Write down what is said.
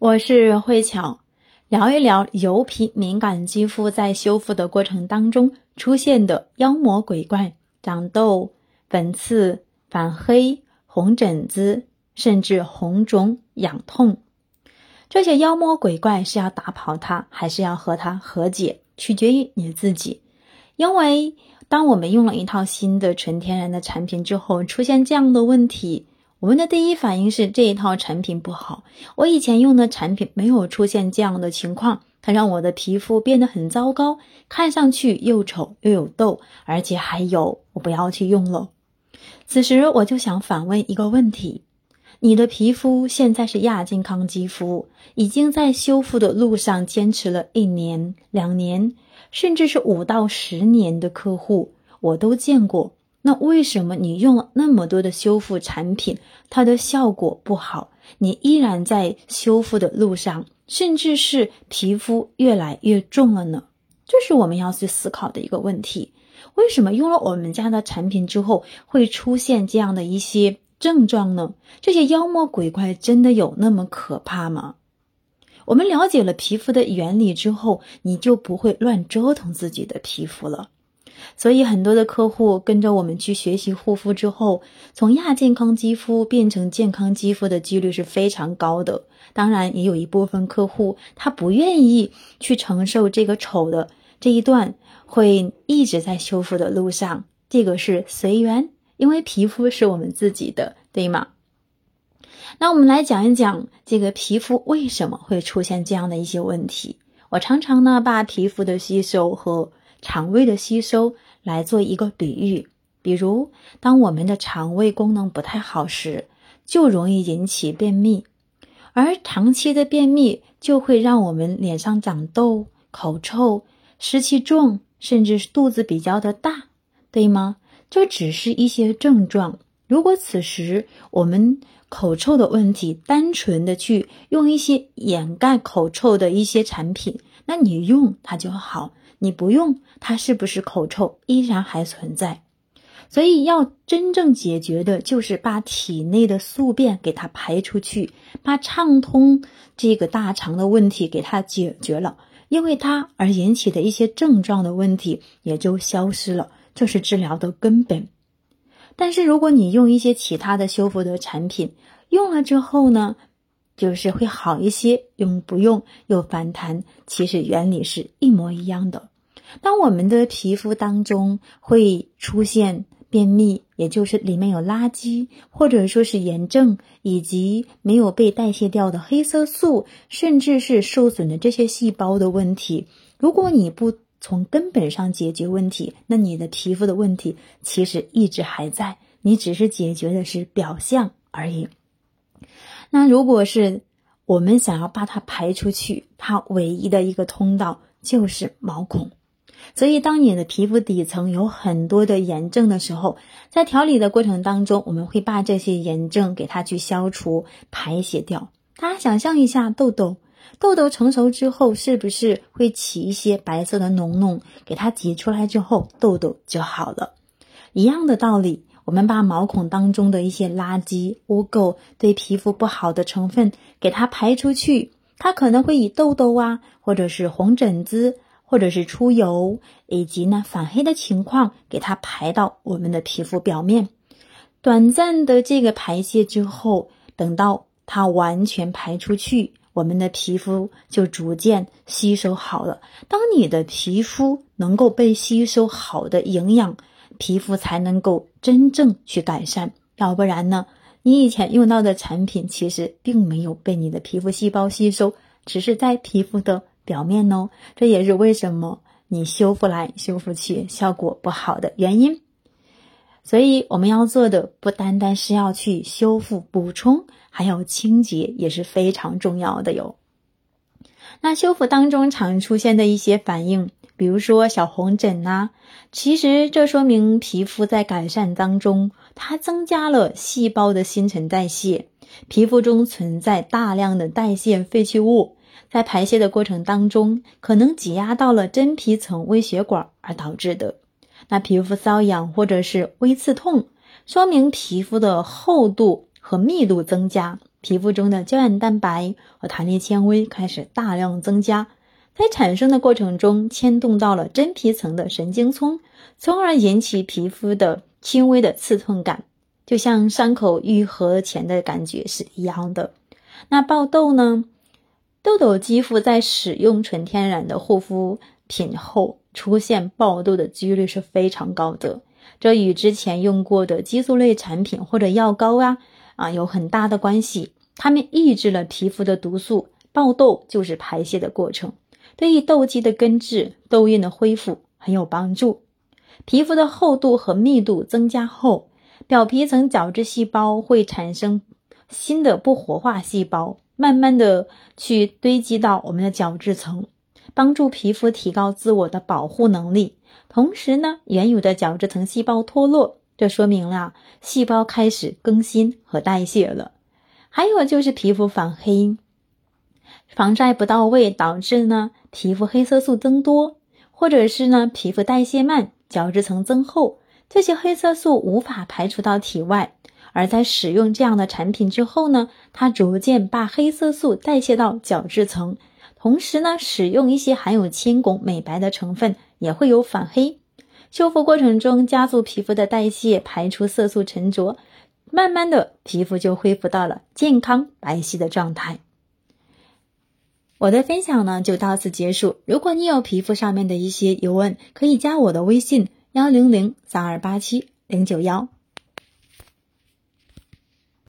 我是慧巧，聊一聊油皮敏感肌肤在修复的过程当中出现的妖魔鬼怪、长痘、粉刺、反黑、红疹子，甚至红肿、痒痛。这些妖魔鬼怪是要打跑它，还是要和它和解，取决于你自己。因为当我们用了一套新的纯天然的产品之后，出现这样的问题。我们的第一反应是这一套产品不好。我以前用的产品没有出现这样的情况，它让我的皮肤变得很糟糕，看上去又丑又有痘，而且还有，我不要去用了。此时我就想反问一个问题：你的皮肤现在是亚健康肌肤，已经在修复的路上坚持了一年、两年，甚至是五到十年的客户，我都见过。那为什么你用了那么多的修复产品，它的效果不好？你依然在修复的路上，甚至是皮肤越来越重了呢？这是我们要去思考的一个问题。为什么用了我们家的产品之后会出现这样的一些症状呢？这些妖魔鬼怪真的有那么可怕吗？我们了解了皮肤的原理之后，你就不会乱折腾自己的皮肤了。所以，很多的客户跟着我们去学习护肤之后，从亚健康肌肤变成健康肌肤的几率是非常高的。当然，也有一部分客户他不愿意去承受这个丑的这一段，会一直在修复的路上。这个是随缘，因为皮肤是我们自己的，对吗？那我们来讲一讲这个皮肤为什么会出现这样的一些问题。我常常呢把皮肤的吸收和肠胃的吸收来做一个比喻，比如当我们的肠胃功能不太好时，就容易引起便秘，而长期的便秘就会让我们脸上长痘、口臭、湿气重，甚至是肚子比较的大，对吗？这只是一些症状。如果此时我们口臭的问题，单纯的去用一些掩盖口臭的一些产品，那你用它就好。你不用它，是不是口臭依然还存在？所以要真正解决的就是把体内的宿便给它排出去，把畅通这个大肠的问题给它解决了，因为它而引起的一些症状的问题也就消失了，这是治疗的根本。但是如果你用一些其他的修复的产品，用了之后呢，就是会好一些，用不用又反弹，其实原理是一模一样的。当我们的皮肤当中会出现便秘，也就是里面有垃圾，或者说是炎症，以及没有被代谢掉的黑色素，甚至是受损的这些细胞的问题，如果你不从根本上解决问题，那你的皮肤的问题其实一直还在，你只是解决的是表象而已。那如果是我们想要把它排出去，它唯一的一个通道就是毛孔。所以，当你的皮肤底层有很多的炎症的时候，在调理的过程当中，我们会把这些炎症给它去消除、排泄掉。大家想象一下，痘痘，痘痘成熟之后，是不是会起一些白色的脓脓？给它挤出来之后，痘痘就好了。一样的道理，我们把毛孔当中的一些垃圾、污垢、对皮肤不好的成分给它排出去，它可能会以痘痘啊，或者是红疹子。或者是出油以及呢反黑的情况，给它排到我们的皮肤表面。短暂的这个排泄之后，等到它完全排出去，我们的皮肤就逐渐吸收好了。当你的皮肤能够被吸收好的营养，皮肤才能够真正去改善。要不然呢，你以前用到的产品其实并没有被你的皮肤细胞吸收，只是在皮肤的。表面哦，这也是为什么你修复来修复去效果不好的原因。所以我们要做的不单单是要去修复补充，还有清洁也是非常重要的哟。那修复当中常出现的一些反应，比如说小红疹呐，其实这说明皮肤在改善当中，它增加了细胞的新陈代谢，皮肤中存在大量的代谢废弃物。在排泄的过程当中，可能挤压到了真皮层微血管而导致的。那皮肤瘙痒或者是微刺痛，说明皮肤的厚度和密度增加，皮肤中的胶原蛋白和弹力纤维开始大量增加，在产生的过程中牵动到了真皮层的神经丛，从而引起皮肤的轻微的刺痛感，就像伤口愈合前的感觉是一样的。那爆痘呢？痘痘肌肤在使用纯天然的护肤品后出现爆痘的几率是非常高的，这与之前用过的激素类产品或者药膏啊啊有很大的关系。它们抑制了皮肤的毒素，爆痘就是排泄的过程，对于痘肌的根治、痘印的恢复很有帮助。皮肤的厚度和密度增加后，表皮层角质细胞会产生新的不活化细胞。慢慢的去堆积到我们的角质层，帮助皮肤提高自我的保护能力。同时呢，原有的角质层细胞脱落，这说明了细胞开始更新和代谢了。还有就是皮肤反黑，防晒不到位导致呢皮肤黑色素增多，或者是呢皮肤代谢慢，角质层增厚，这些黑色素无法排除到体外。而在使用这样的产品之后呢，它逐渐把黑色素代谢到角质层，同时呢，使用一些含有铅汞美白的成分也会有反黑。修复过程中加速皮肤的代谢，排出色素沉着，慢慢的皮肤就恢复到了健康白皙的状态。我的分享呢就到此结束。如果你有皮肤上面的一些疑问，可以加我的微信幺零零三二八七零九幺。